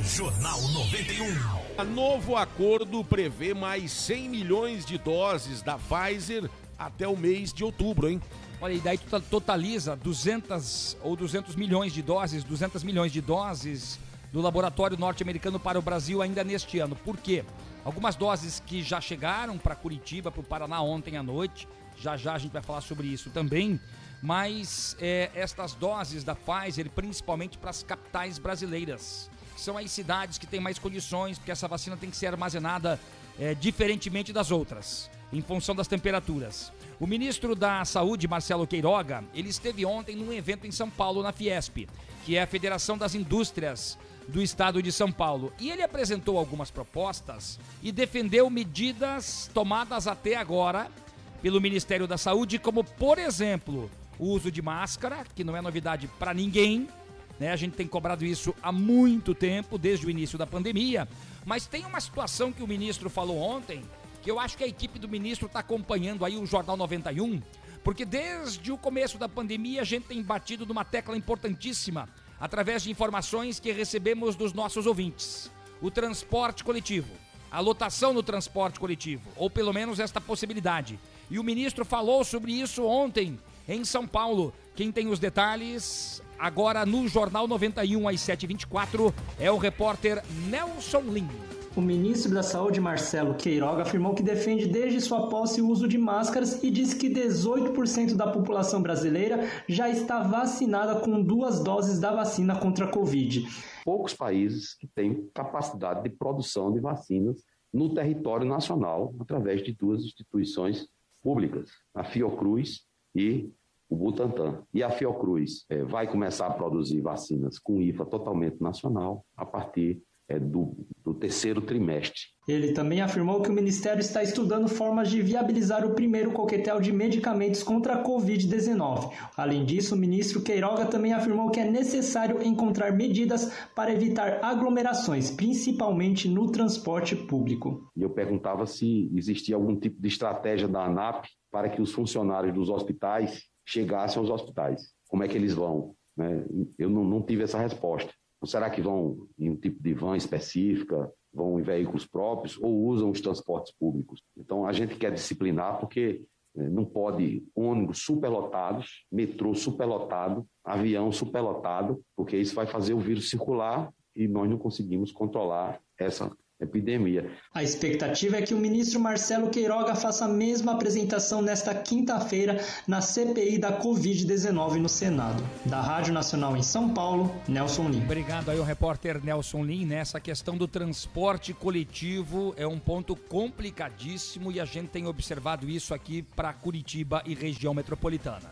Jornal 91. Novo acordo prevê mais 100 milhões de doses da Pfizer até o mês de outubro, hein? Olha, e daí tu totaliza 200 ou 200 milhões de doses, 200 milhões de doses do laboratório norte-americano para o Brasil ainda neste ano. Por quê? Algumas doses que já chegaram para Curitiba, para o Paraná ontem à noite, já já a gente vai falar sobre isso também, mas é, estas doses da Pfizer, principalmente para as capitais brasileiras, que são as cidades que têm mais condições, porque essa vacina tem que ser armazenada é, diferentemente das outras, em função das temperaturas. O ministro da Saúde, Marcelo Queiroga, ele esteve ontem num evento em São Paulo, na Fiesp, que é a Federação das Indústrias do Estado de São Paulo. E ele apresentou algumas propostas e defendeu medidas tomadas até agora pelo Ministério da Saúde, como, por exemplo, o uso de máscara, que não é novidade para ninguém. Né? A gente tem cobrado isso há muito tempo, desde o início da pandemia. Mas tem uma situação que o ministro falou ontem que eu acho que a equipe do ministro está acompanhando aí o Jornal 91, porque desde o começo da pandemia a gente tem batido numa tecla importantíssima através de informações que recebemos dos nossos ouvintes. O transporte coletivo, a lotação no transporte coletivo, ou pelo menos esta possibilidade. E o ministro falou sobre isso ontem em São Paulo. Quem tem os detalhes agora no Jornal 91 às 7h24 é o repórter Nelson Lima. O ministro da Saúde, Marcelo Queiroga, afirmou que defende desde sua posse o uso de máscaras e disse que 18% da população brasileira já está vacinada com duas doses da vacina contra a Covid. Poucos países que têm capacidade de produção de vacinas no território nacional através de duas instituições públicas, a Fiocruz e o Butantan. E a Fiocruz é, vai começar a produzir vacinas com IFA totalmente nacional a partir é, do, do terceiro trimestre. Ele também afirmou que o Ministério está estudando formas de viabilizar o primeiro coquetel de medicamentos contra a Covid-19. Além disso, o ministro Queiroga também afirmou que é necessário encontrar medidas para evitar aglomerações, principalmente no transporte público. E eu perguntava se existia algum tipo de estratégia da ANAP para que os funcionários dos hospitais chegassem aos hospitais. Como é que eles vão? Né? Eu não, não tive essa resposta. Ou será que vão em um tipo de van específica, vão em veículos próprios ou usam os transportes públicos? Então a gente quer disciplinar porque né, não pode ônibus superlotados, metrô superlotado, avião superlotado, porque isso vai fazer o vírus circular e nós não conseguimos controlar essa epidemia. A expectativa é que o ministro Marcelo Queiroga faça a mesma apresentação nesta quinta-feira na CPI da Covid-19 no Senado. Da Rádio Nacional em São Paulo, Nelson Lim. Obrigado aí o repórter Nelson Lim. Nessa questão do transporte coletivo é um ponto complicadíssimo e a gente tem observado isso aqui para Curitiba e região metropolitana.